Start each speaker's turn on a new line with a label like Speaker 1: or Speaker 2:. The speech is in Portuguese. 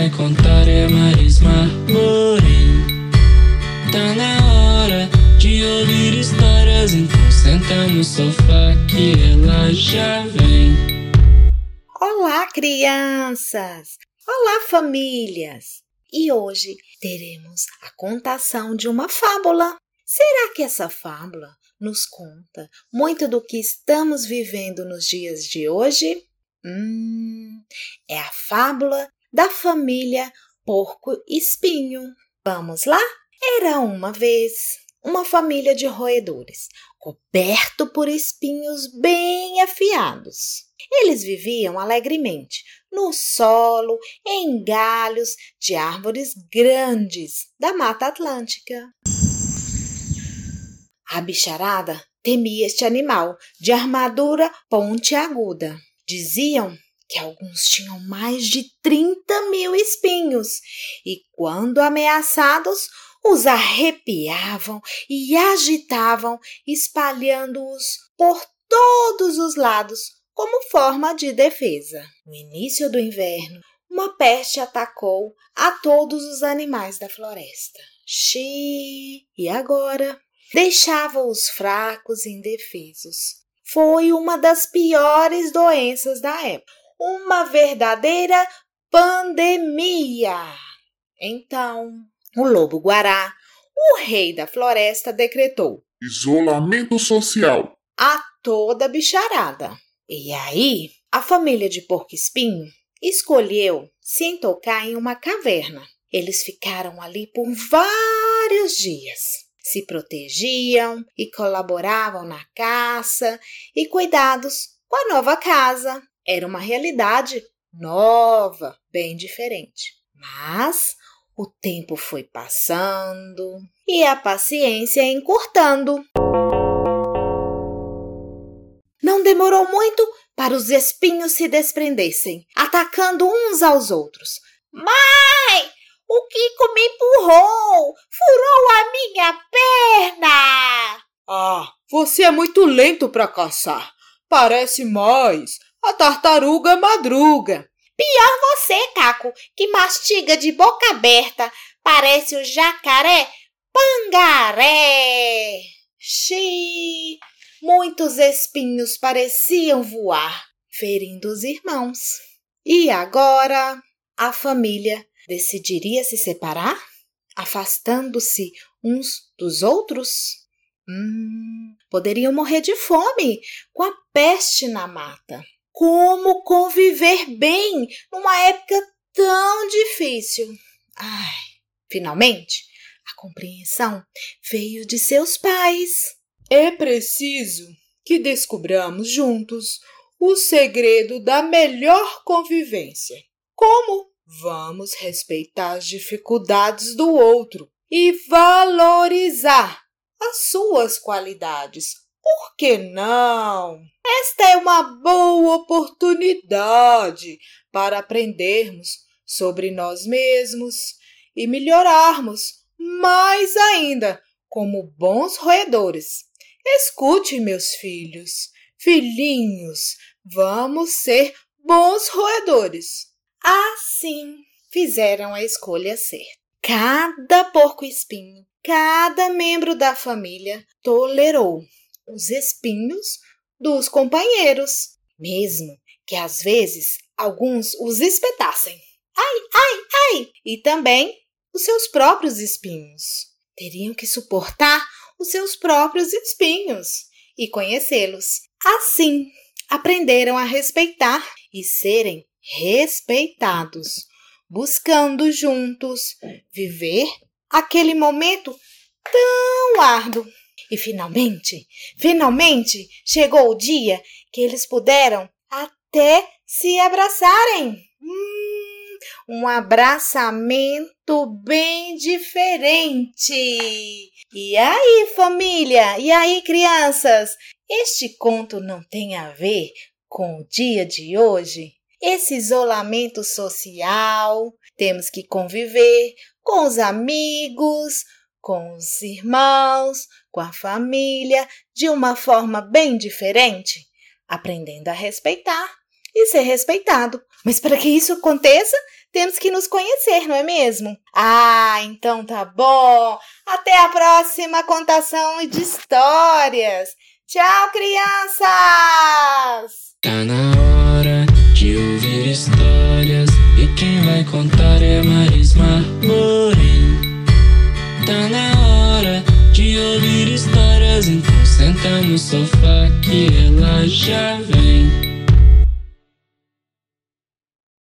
Speaker 1: vai contar é Marisma Morim. Tá na hora de ouvir histórias, então senta no sofá que ela já vem.
Speaker 2: Olá, crianças! Olá, famílias! E hoje teremos a contação de uma fábula. Será que essa fábula nos conta muito do que estamos vivendo nos dias de hoje? Hum, é a fábula da família Porco Espinho. Vamos lá? Era uma vez uma família de roedores, coberto por espinhos bem afiados. Eles viviam alegremente no solo, em galhos de árvores grandes da Mata Atlântica. A bicharada temia este animal de armadura pontiaguda. Diziam que alguns tinham mais de 30 mil espinhos e, quando ameaçados, os arrepiavam e agitavam, espalhando-os por todos os lados como forma de defesa. No início do inverno, uma peste atacou a todos os animais da floresta. Xiii! E agora? Deixava os fracos e indefesos. Foi uma das piores doenças da época uma verdadeira pandemia. Então, o lobo guará, o rei da floresta, decretou
Speaker 3: isolamento social
Speaker 2: a toda bicharada. E aí, a família de Porco-Espinho escolheu se entocar em uma caverna. Eles ficaram ali por vários dias. Se protegiam e colaboravam na caça e cuidados com a nova casa era uma realidade nova, bem diferente. Mas o tempo foi passando e a paciência encurtando. Não demorou muito para os espinhos se desprendessem, atacando uns aos outros. Mãe, o Kiko me empurrou! Furou a minha perna!
Speaker 4: Ah, você é muito lento para caçar. Parece mais a tartaruga madruga.
Speaker 2: Pior você, Caco, que mastiga de boca aberta. Parece o jacaré pangaré. Xiii! Muitos espinhos pareciam voar, ferindo os irmãos. E agora a família decidiria se separar, afastando-se uns dos outros? Hum, poderiam morrer de fome com a peste na mata como conviver bem numa época tão difícil. Ai, finalmente, a compreensão veio de seus pais.
Speaker 4: É preciso que descobramos juntos o segredo da melhor convivência. Como vamos respeitar as dificuldades do outro e valorizar as suas qualidades por que não? Esta é uma boa oportunidade para aprendermos sobre nós mesmos e melhorarmos mais ainda como bons roedores. Escute, meus filhos, filhinhos, vamos ser bons roedores. Assim fizeram a escolha certa. Cada porco-espinho, cada membro da família tolerou os espinhos dos companheiros, mesmo que às vezes alguns os espetassem. Ai, ai, ai! E também os seus próprios espinhos. Teriam que suportar os seus próprios espinhos e conhecê-los. Assim, aprenderam a respeitar e serem respeitados, buscando juntos viver aquele momento tão árduo e finalmente, finalmente chegou o dia que eles puderam até se abraçarem. Hum, um abraçamento bem diferente. E aí, família? E aí, crianças? Este conto não tem a ver com o dia de hoje? Esse isolamento social, temos que conviver com os amigos, com os irmãos, com a família, de uma forma bem diferente, aprendendo a respeitar e ser respeitado. Mas para que isso aconteça,
Speaker 2: temos que nos conhecer, não é mesmo? Ah, então tá bom. Até a próxima contação de histórias. Tchau, crianças!
Speaker 1: Tá na hora de ouvir na hora de ouvir histórias, então senta no sofá que ela já vem.